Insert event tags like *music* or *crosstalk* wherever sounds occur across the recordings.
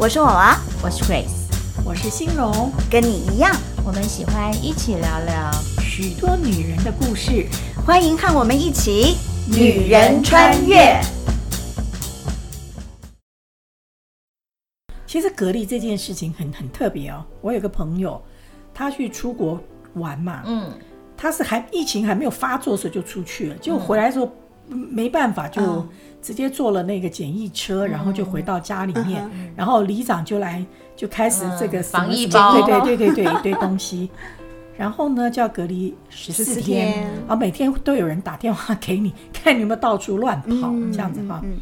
我是娃娃，我是 Grace，我是欣荣，跟你一样，我们喜欢一起聊聊许多女人的故事，欢迎和我们一起女人穿越。其实隔离这件事情很很特别哦。我有个朋友，他去出国玩嘛，嗯，他是还疫情还没有发作的时候就出去了，结果回来的时候没办法就。嗯直接坐了那个检疫车，然后就回到家里面，嗯、然后里长就来就开始这个防疫包，对对对对对，一堆东西，然后呢就要隔离十四天，啊每天都有人打电话给你，看你有没有到处乱跑、嗯、这样子哈。嗯嗯、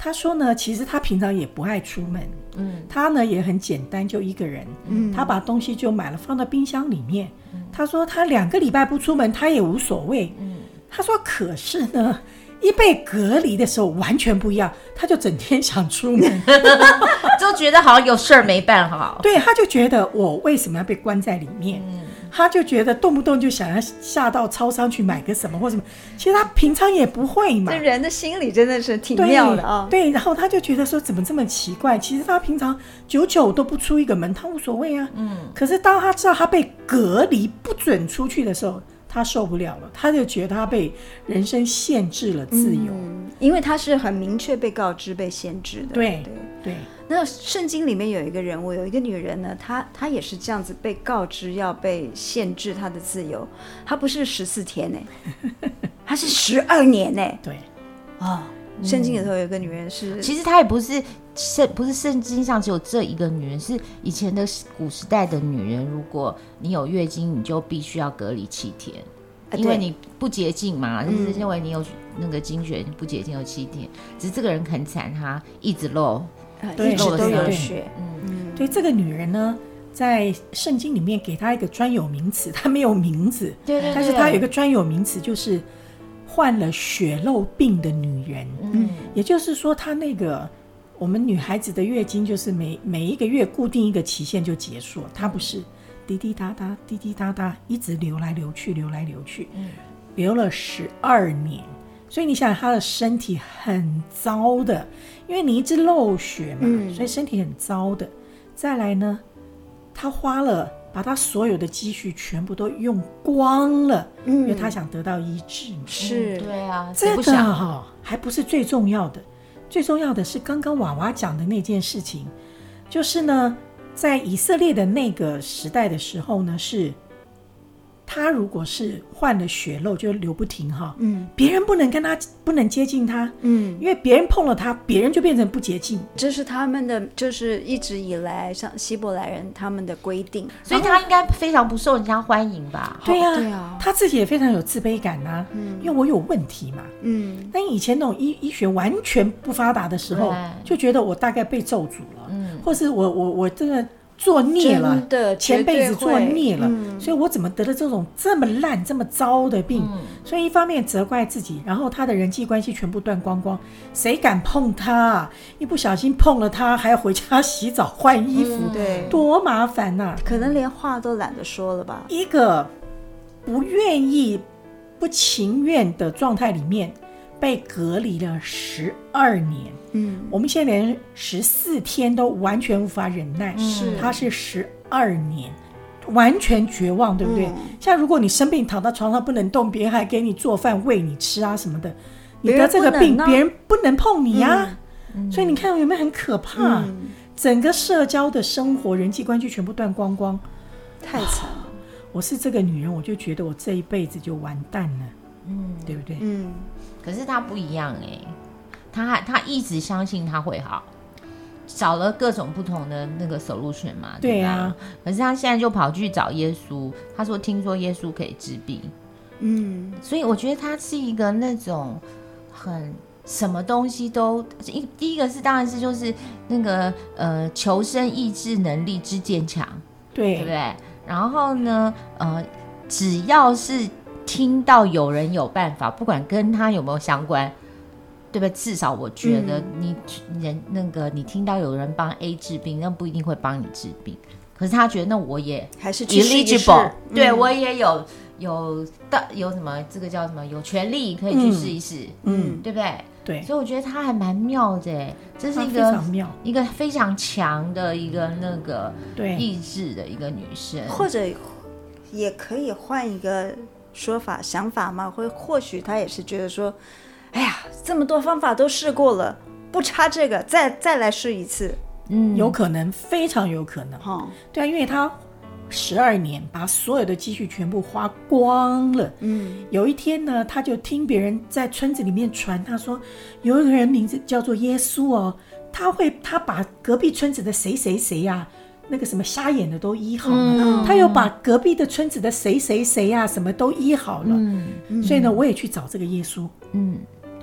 他说呢，其实他平常也不爱出门，嗯，他呢也很简单，就一个人，嗯，他把东西就买了放到冰箱里面。嗯、他说他两个礼拜不出门，他也无所谓。嗯，他说可是呢。一被隔离的时候完全不一样，他就整天想出门，*laughs* 就觉得好像有事儿没办好。*laughs* 对，他就觉得我为什么要被关在里面？嗯、他就觉得动不动就想要下到超商去买个什么或什么。其实他平常也不会嘛。这人的心理真的是挺妙的啊、哦。对，然后他就觉得说怎么这么奇怪？其实他平常久久都不出一个门，他无所谓啊。嗯。可是当他知道他被隔离不准出去的时候。他受不了了，他就觉得他被人生限制了自由，嗯、因为他是很明确被告知被限制的。对对对。那圣经里面有一个人物，有一个女人呢，她她也是这样子被告知要被限制她的自由，她不是十四天呢，*laughs* 她是十二年呢。对，哦。圣经里头有一个女人是，其实她也不是圣，不是圣经上只有这一个女人，是以前的古时代的女人。如果你有月经，你就必须要隔离七天，因为你不洁净嘛，就是认为你有那个经血不洁净有七天。只是这个人很惨，她一直漏，对，一直都有血。嗯，对，这个女人呢，在圣经里面给她一个专有名词，她没有名字，对对，但是她有一个专有名词，就是。患了血漏病的女人，嗯，也就是说，她那个我们女孩子的月经就是每每一个月固定一个期限就结束，她不是滴滴答答滴滴答答一直流来流去流来流去，嗯，流了十二年，所以你想她的身体很糟的，因为你一直漏血嘛，嗯，所以身体很糟的。再来呢，她花了。把她所有的积蓄全部都用光了，嗯，因为她想得到医治。是，对啊，这个哈还不是最重要的，最重要的是刚刚娃娃讲的那件事情，就是呢，在以色列的那个时代的时候呢，是。他如果是患了血漏，就流不停哈，嗯，别人不能跟他不能接近他，嗯，因为别人碰了他，别人就变成不洁净。这是他们的，就是一直以来像希伯来人他们的规定，所以他应该非常不受人家欢迎吧？对呀，对呀，他自己也非常有自卑感呐，嗯，因为我有问题嘛，嗯，但以前那种医医学完全不发达的时候，就觉得我大概被咒诅了，嗯，或是我我我真的。作孽了，前辈子作孽了，嗯、所以我怎么得了这种这么烂、这么糟的病？嗯、所以一方面责怪自己，然后他的人际关系全部断光光，谁敢碰他？一不小心碰了他，还要回家洗澡、换衣服，嗯、对，多麻烦呐、啊！可能连话都懒得说了吧？一个不愿意、不情愿的状态里面。被隔离了十二年，嗯，我们现在连十四天都完全无法忍耐，是，他是十二年，完全绝望，对不对？嗯、像如果你生病躺到床上不能动，别人还给你做饭喂你吃啊什么的，你得这个病，别人不能碰你呀，嗯、所以你看有没有很可怕？嗯、整个社交的生活、人际关系全部断光光，太惨了。我是这个女人，我就觉得我这一辈子就完蛋了，嗯，对不对？嗯。可是他不一样哎、欸，他还他一直相信他会好，找了各种不同的那个 solution 嘛，对啊。可是他现在就跑去找耶稣，他说听说耶稣可以治病，嗯，所以我觉得他是一个那种很什么东西都一第一个是当然是就是那个呃求生意志能力之坚强，对，对不对？然后呢，呃，只要是。听到有人有办法，不管跟他有没有相关，对吧？至少我觉得你人那个你听到有人帮 A 治病，那不一定会帮你治病。可是他觉得那我也还是 eligible，对我也有有的有什么这个叫什么有权利可以去试一试，嗯，对不对？对，所以我觉得他还蛮妙的，这是一个一个非常强的一个那个意志的一个女生，或者也可以换一个说法想法嘛，会或许他也是觉得说，哎呀，这么多方法都试过了，不差这个，再再来试一次，嗯，有可能，非常有可能，哈、嗯，对啊，因为他。十二年把所有的积蓄全部花光了。嗯，有一天呢，他就听别人在村子里面传，他说有一个人名字叫做耶稣哦，他会他把隔壁村子的谁谁谁呀，那个什么瞎眼的都医好了。嗯，他又把隔壁的村子的谁谁谁呀，什么都医好了。嗯，所以呢，我也去找这个耶稣。嗯，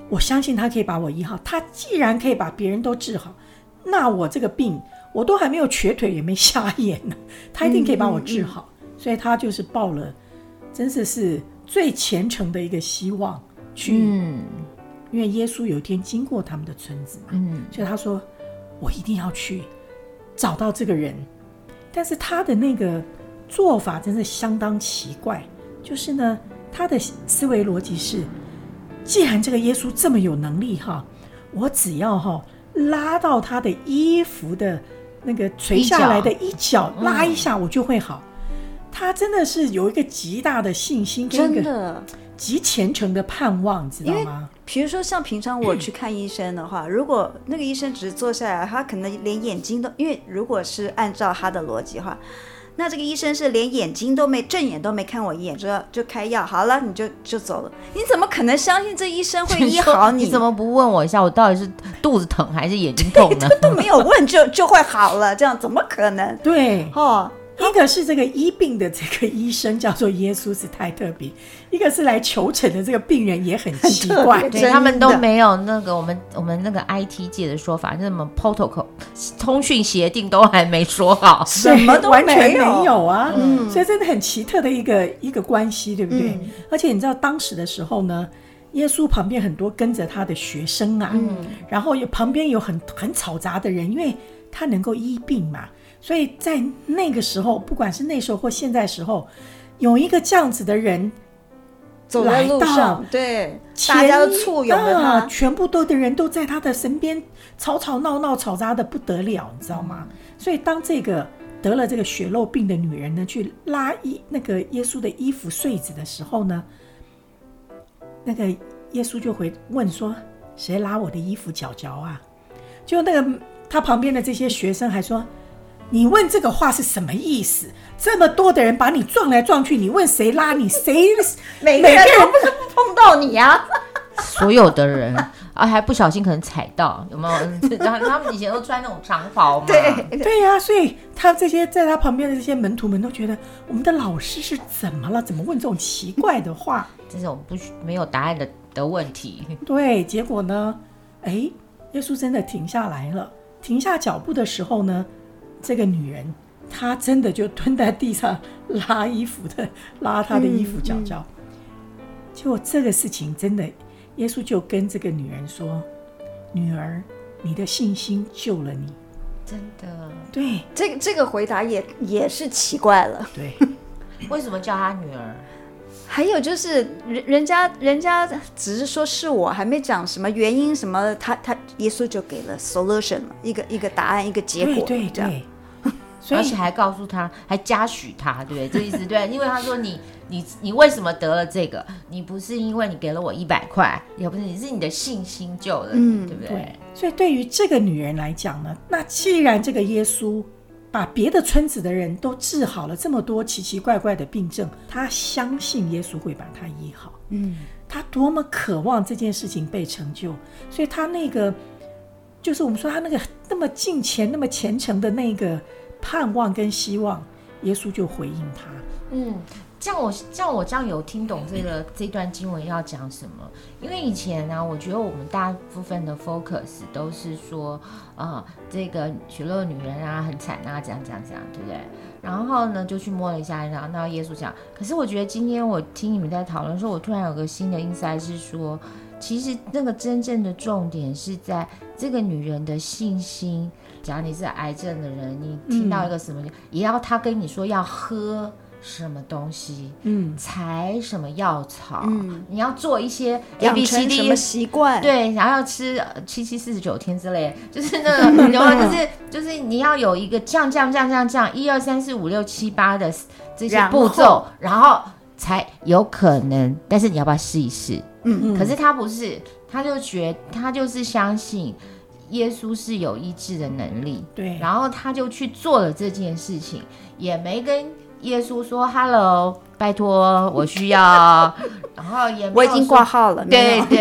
我相信他可以把我医好。他既然可以把别人都治好，那我这个病。我都还没有瘸腿，也没瞎眼呢，他一定可以把我治好，所以他就是抱了，真的是最虔诚的一个希望去，嗯，因为耶稣有一天经过他们的村子嘛，嗯，所以他说我一定要去找到这个人，但是他的那个做法真是相当奇怪，就是呢，他的思维逻辑是，既然这个耶稣这么有能力哈，我只要哈拉到他的衣服的。那个垂下来的一角拉一下，我就会好。他真的是有一个极大的信心，跟一个极虔诚的盼望，知道吗？比如说，像平常我去看医生的话，*clears throat* 如果那个医生只是坐下来，他可能连眼睛都……因为如果是按照他的逻辑的话。那这个医生是连眼睛都没正眼都没看我一眼，就就开药好了，你就就走了。你怎么可能相信这医生会医好你？你怎么不问我一下，我到底是肚子疼还是眼睛痛呢？*laughs* 都没有问就就会好了，这样怎么可能？对，哦。一个是这个医病的这个医生叫做耶稣是太特别，一个是来求诊的这个病人也很奇怪，对，他们都没有那个我们我们那个 IT 界的说法，那么 protocol 通讯协定都还没说好，什么都完全没有啊，嗯，所以真的很奇特的一个一个关系，对不对？嗯，而且你知道当时的时候呢，耶稣旁边很多跟着他的学生啊，嗯，然后有旁边有很很嘈杂的人，因为他能够医病嘛。所以在那个时候，不管是那时候或现在时候，有一个这样子的人走在路上，对，大家都簇拥着他，全部都的人都在他的身边，吵吵闹闹，吵杂的不得了，你知道吗？所以当这个得了这个血肉病的女人呢，去拉衣那个耶稣的衣服穗子的时候呢，那个耶稣就会问说：“谁拉我的衣服角角啊？”就那个他旁边的这些学生还说。你问这个话是什么意思？这么多的人把你撞来撞去，你问谁拉你？谁每个人都不是不碰到你啊？所有的人 *laughs* 啊，还不小心可能踩到，有没有？然后他们以前都穿那种长袍嘛。对对呀、啊，所以他这些在他旁边的这些门徒们都觉得，我们的老师是怎么了？怎么问这种奇怪的话？这种不没有答案的的问题。对，结果呢？哎，耶稣真的停下来了。停下脚步的时候呢？这个女人，她真的就蹲在地上拉衣服的，拉她的衣服脚脚。嗯嗯、结果这个事情真的，耶稣就跟这个女人说：“女儿，你的信心救了你。”真的，对，这个这个回答也也是奇怪了。对，*laughs* 为什么叫她女儿？还有就是人人家人家只是说是我，还没讲什么原因什么，他他耶稣就给了 solution 了，一个一个答案，一个结果，对对对。所以而且还告诉他，还嘉许他，对不对？这意思对，因为他说你你你为什么得了这个？你不是因为你给了我一百块，也不是，你是你的信心救了你，嗯，对不对？对。所以对于这个女人来讲呢，那既然这个耶稣把别的村子的人都治好了这么多奇奇怪怪的病症，他相信耶稣会把她医好。嗯，他多么渴望这件事情被成就，所以他那个就是我们说他那个那么敬虔、那么虔诚的那个。盼望跟希望，耶稣就回应他。嗯，像我像我这样有听懂这个 *clears throat* 这段经文要讲什么？因为以前呢、啊，我觉得我们大部分的 focus 都是说，啊、呃，这个血漏的女人啊很惨啊，这样这样这样，对不对？然后呢，就去摸了一下，然后那耶稣讲。可是我觉得今天我听你们在讨论说，我突然有个新的 insight 是说，其实那个真正的重点是在这个女人的信心。假如你是癌症的人，你听到一个什么，嗯、也要他跟你说要喝什么东西，嗯，采什么药草，嗯，你要做一些 A B C D 什么习惯，对，然后要吃七七四十九天之类，就是那个，*laughs* 然后就是就是你要有一个这样这样这样这样这样一二三四五六七八的这些步骤，然后才有可能。但是你要不要试一试？嗯嗯，可是他不是，他就觉他就是相信耶稣是有医治的能力，对，然后他就去做了这件事情，也没跟。耶稣说：“Hello，拜托，我需要。”然后也我已经挂号了，对对。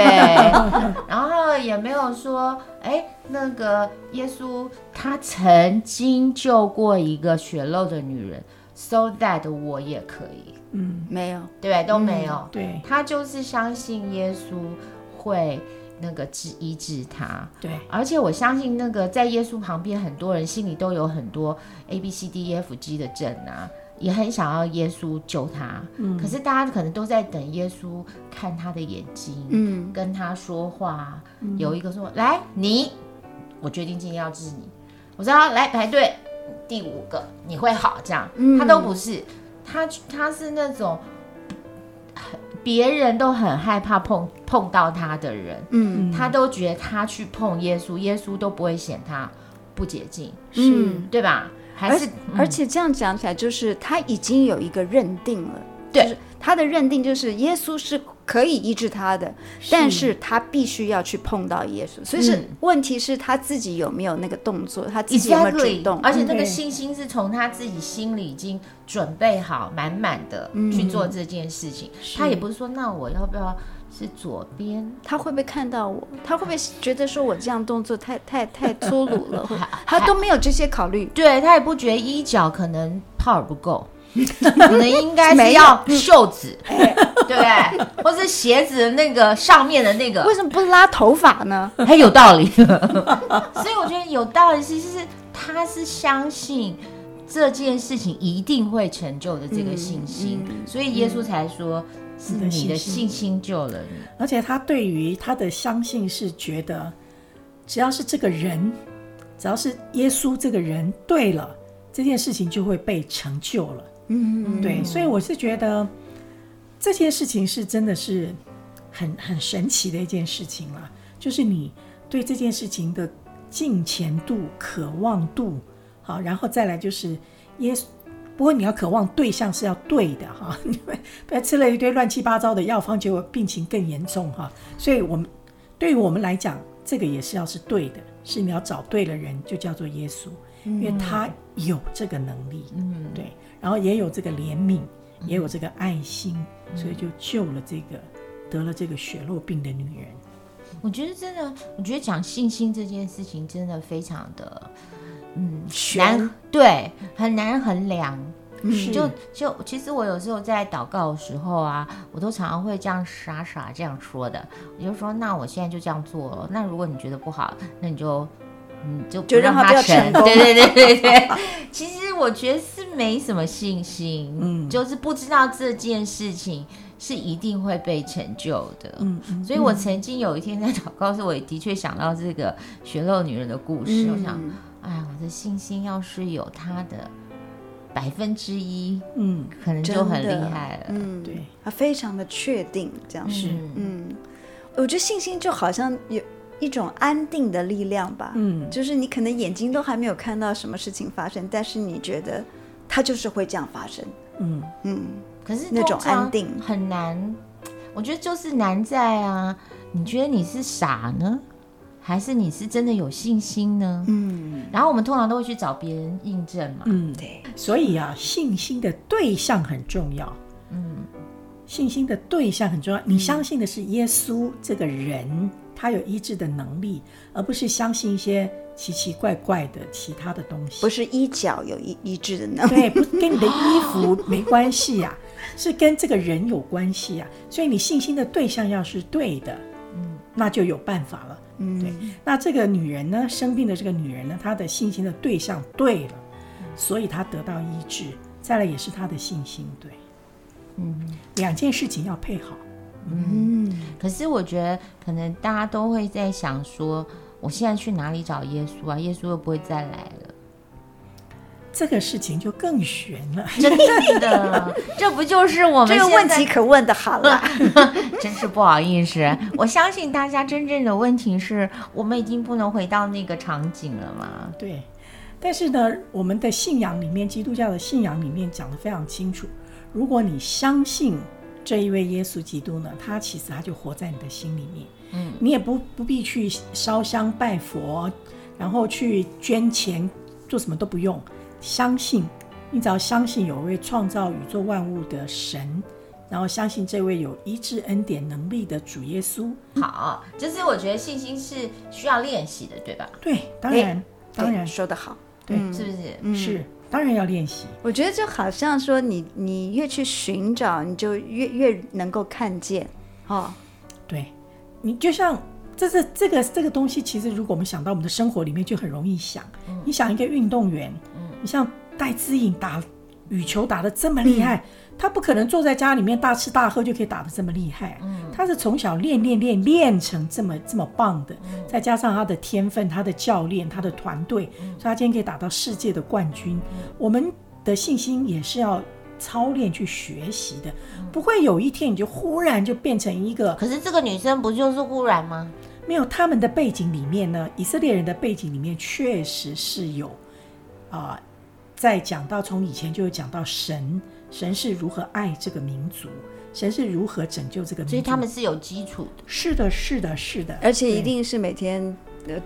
*laughs* 然后也没有说：“哎，那个耶稣他曾经救过一个血漏的女人，so that 我也可以。”嗯，没有，对，都没有。嗯、对，他就是相信耶稣会那个治医治他。对，而且我相信那个在耶稣旁边，很多人心里都有很多 A B C D E F G 的症啊。也很想要耶稣救他，嗯，可是大家可能都在等耶稣看他的眼睛，嗯，跟他说话。嗯、有一个说：“来，你，我决定今天要治你。”我说：“来排队，第五个你会好。”这样，嗯、他都不是，他他是那种别人都很害怕碰碰到他的人，嗯，他都觉得他去碰耶稣，耶稣都不会嫌他不洁净，是。对吧？还是，而且这样讲起来，就是他已经有一个认定了，对，就是他的认定就是耶稣是可以医治他的，但是他必须要去碰到耶稣，所以是问题是他自己有没有那个动作，他自己有没有主动，而且那个信心是从他自己心里已经准备好满满的去做这件事情，他也不是说那我要不要。是左边，他会不会看到我？他会不会觉得说我这样动作太 *laughs* 太太粗鲁了？*laughs* 他都没有这些考虑。对，他也不觉得衣角可能 power 不够，*laughs* 可能应该是要袖子，对不对？*laughs* 或是鞋子的那个上面的那个，为什么不拉头发呢？还有道理。*laughs* 所以我觉得有道理，其实是他是相信这件事情一定会成就的这个信心，嗯嗯、所以耶稣才说。是你的信心救了你，而且他对于他的相信是觉得，只要是这个人，只要是耶稣这个人对了，这件事情就会被成就了。嗯，对，所以我是觉得这件事情是真的是很很神奇的一件事情啦，就是你对这件事情的敬虔度、渴望度，好，然后再来就是耶稣。不过你要渴望对象是要对的哈，*laughs* 你们不要吃了一堆乱七八糟的药方，结果病情更严重哈。所以，我们对于我们来讲，这个也是要是对的，是你要找对了人，就叫做耶稣，因为他有这个能力，嗯，对，然后也有这个怜悯，也有这个爱心，所以就救了这个得了这个血漏病的女人。我觉得真的，我觉得讲信心这件事情真的非常的。嗯，难对，很难衡量。嗯，就就其实我有时候在祷告的时候啊，我都常常会这样傻傻这样说的。我就说，那我现在就这样做了。那如果你觉得不好，那你就嗯就就让他不要成功。对对对对对。*laughs* 其实我觉得是没什么信心，嗯，就是不知道这件事情是一定会被成就的。嗯，嗯，所以我曾经有一天在祷告时，我也的确想到这个血肉女人的故事，嗯，我想。哎，我的信心要是有他的百分之一，嗯，可能就很厉害了。嗯，对，他非常的确定这样是，嗯，我觉得信心就好像有一种安定的力量吧。嗯，就是你可能眼睛都还没有看到什么事情发生，但是你觉得它就是会这样发生。嗯嗯，可是那种安定很难，我觉得就是难在啊，你觉得你是傻呢？还是你是真的有信心呢？嗯，然后我们通常都会去找别人印证嘛。嗯，对。所以啊，信心的对象很重要。嗯，信心的对象很重要。你相信的是耶稣这个人，他有医治的能力，而不是相信一些奇奇怪怪的其他的东西。不是衣角有医医治的能力，对，不跟你的衣服没关系呀，*laughs* 是跟这个人有关系呀。所以你信心的对象要是对的，嗯，那就有办法了。嗯，对。那这个女人呢，生病的这个女人呢，她的信心的对象对了，所以她得到医治。再来也是她的信心对。嗯，两件事情要配好。嗯，可是我觉得可能大家都会在想说，我现在去哪里找耶稣啊？耶稣又不会再来了。这个事情就更悬了。真的，*laughs* 这不就是我们这个问题可问的好了，*laughs* 真是不好意思。我相信大家真正的问题是我们已经不能回到那个场景了吗？对。但是呢，我们的信仰里面，基督教的信仰里面讲的非常清楚，如果你相信这一位耶稣基督呢，他其实他就活在你的心里面。嗯，你也不不必去烧香拜佛，然后去捐钱，做什么都不用。相信，你只要相信有一位创造宇宙万物的神，然后相信这位有医治恩典能力的主耶稣。好，就是我觉得信心是需要练习的，对吧？对，当然，当然说得好，对，是不是？嗯，是，当然要练习。我觉得就好像说你，你你越去寻找，你就越越能够看见。哦，对，你就像。这是这个这个东西，其实如果我们想到我们的生活里面，就很容易想。嗯、你想一个运动员，嗯、你像戴资颖打羽球打得这么厉害，嗯、他不可能坐在家里面大吃大喝就可以打得这么厉害。嗯、他是从小练练练练成这么这么棒的，嗯、再加上他的天分、他的教练、他的团队，嗯、所以他今天可以打到世界的冠军。嗯、我们的信心也是要。操练去学习的，不会有一天你就忽然就变成一个。可是这个女生不就是忽然吗？没有，他们的背景里面呢，以色列人的背景里面确实是有啊、呃，在讲到从以前就有讲到神，神是如何爱这个民族，神是如何拯救这个民族，所以他们是有基础的。是的，是的，是的，而且一定是每天。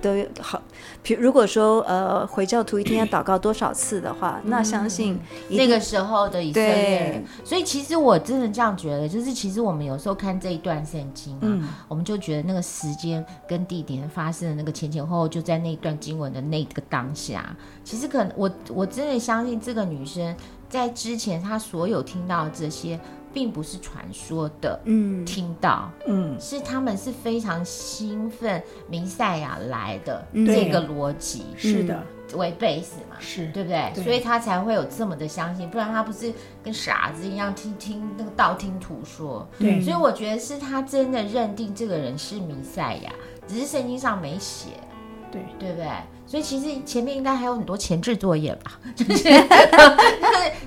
都有好，比如果说呃，回教徒一天要祷告多少次的话，嗯、那相信那个时候的以色列人。所以其实我真的这样觉得，就是其实我们有时候看这一段圣经啊，嗯、我们就觉得那个时间跟地点发生的那个前前后后，就在那一段经文的那个当下。其实可能我我真的相信这个女生在之前他所有听到这些。并不是传说的，嗯，听到，嗯，是他们是非常兴奋，弥赛亚来的这个逻辑，是的，为 base 嘛，是。对不对？所以他才会有这么的相信，不然他不是跟傻子一样听听那个道听途说。对，所以我觉得是他真的认定这个人是弥赛亚，只是圣经上没写，对，对不对？所以其实前面应该还有很多前置作业吧，就 *laughs* 是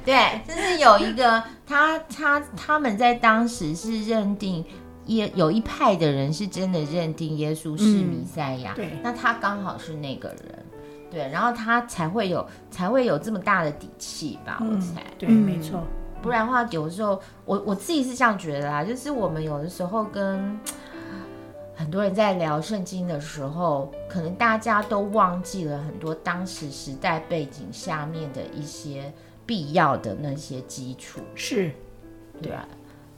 对，就是有一个他他他们在当时是认定耶，有一派的人是真的认定耶稣是弥赛亚，嗯、对，那他刚好是那个人，对，然后他才会有才会有这么大的底气吧，我猜，对，没错，不然的话有的时候我我自己是这样觉得啦，就是我们有的时候跟。很多人在聊圣经的时候，可能大家都忘记了很多当时时代背景下面的一些必要的那些基础。是，对啊。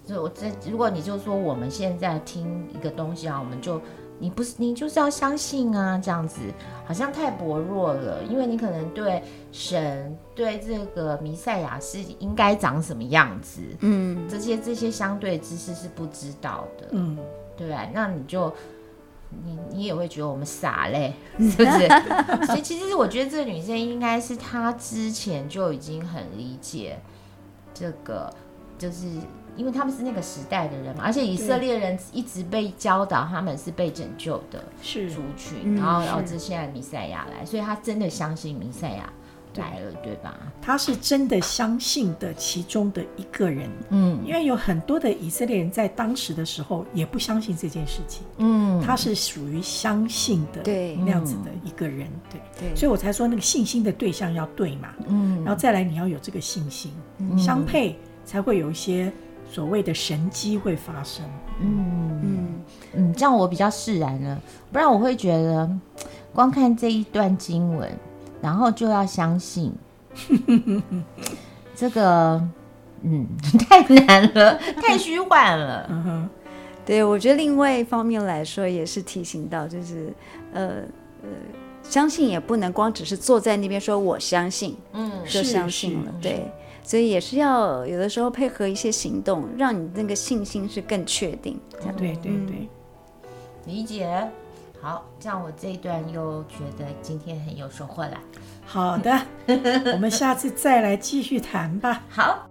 所以我这，如果你就说我们现在听一个东西啊，我们就你不是你就是要相信啊，这样子好像太薄弱了，因为你可能对神对这个弥赛亚是应该长什么样子，嗯，这些这些相对知识是不知道的，嗯。对，那你就你你也会觉得我们傻嘞，*laughs* 是不是？所以其实我觉得这个女生应该是她之前就已经很理解这个，就是因为他们是那个时代的人嘛，而且以色列人一直被教导他们是被拯救的族群，然后导致现在弥赛亚来，所以他真的相信弥赛亚。来了，对吧？他是真的相信的其中的一个人，嗯，因为有很多的以色列人在当时的时候也不相信这件事情，嗯，他是属于相信的，对，那样子的一个人，对，对，所以我才说那个信心的对象要对嘛，嗯，然后再来你要有这个信心，相配才会有一些所谓的神迹会发生，嗯。嗯。嗯，这样我比较释然了，不然我会觉得 *tsk* 光看这一段经文。然后就要相信，这个，嗯，*laughs* 太难了，太虚幻了。对，我觉得另外一方面来说，也是提醒到，就是，呃呃，相信也不能光只是坐在那边说我相信，嗯，就相信了，对，所以也是要有的时候配合一些行动，让你那个信心是更确定。对对对，理解。好，这样我这一段又觉得今天很有收获了。好的，*laughs* 我们下次再来继续谈吧。好。